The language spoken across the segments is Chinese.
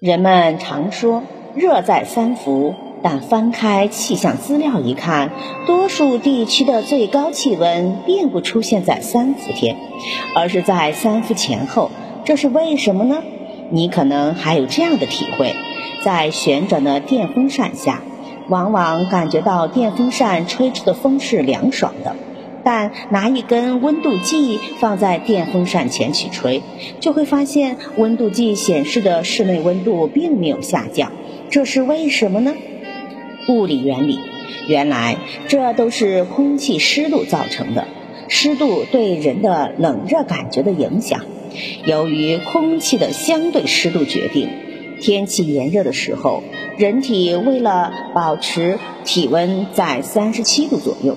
人们常说“热在三伏”，但翻开气象资料一看，多数地区的最高气温并不出现在三伏天，而是在三伏前后。这是为什么呢？你可能还有这样的体会：在旋转的电风扇下，往往感觉到电风扇吹出的风是凉爽的。但拿一根温度计放在电风扇前去吹，就会发现温度计显示的室内温度并没有下降，这是为什么呢？物理原理，原来这都是空气湿度造成的。湿度对人的冷热感觉的影响，由于空气的相对湿度决定。天气炎热的时候，人体为了保持体温在三十七度左右。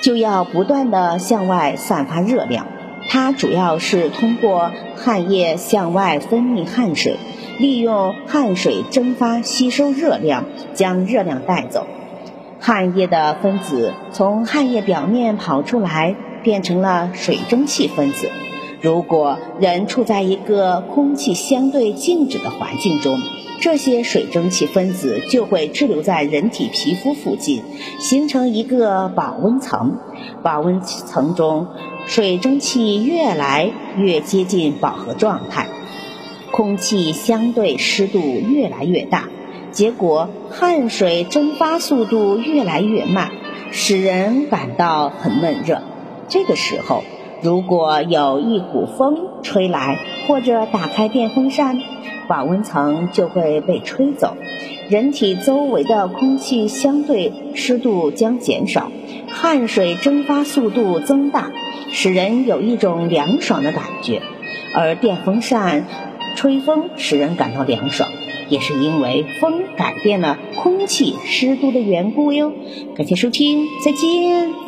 就要不断的向外散发热量，它主要是通过汗液向外分泌汗水，利用汗水蒸发吸收热量，将热量带走。汗液的分子从汗液表面跑出来，变成了水蒸气分子。如果人处在一个空气相对静止的环境中，这些水蒸气分子就会滞留在人体皮肤附近，形成一个保温层。保温层中水蒸气越来越接近饱和状态，空气相对湿度越来越大，结果汗水蒸发速度越来越慢，使人感到很闷热。这个时候，如果有一股风吹来，或者打开电风扇。保温层就会被吹走，人体周围的空气相对湿度将减少，汗水蒸发速度增大，使人有一种凉爽的感觉。而电风扇吹风使人感到凉爽，也是因为风改变了空气湿度的缘故哟。感谢收听，再见。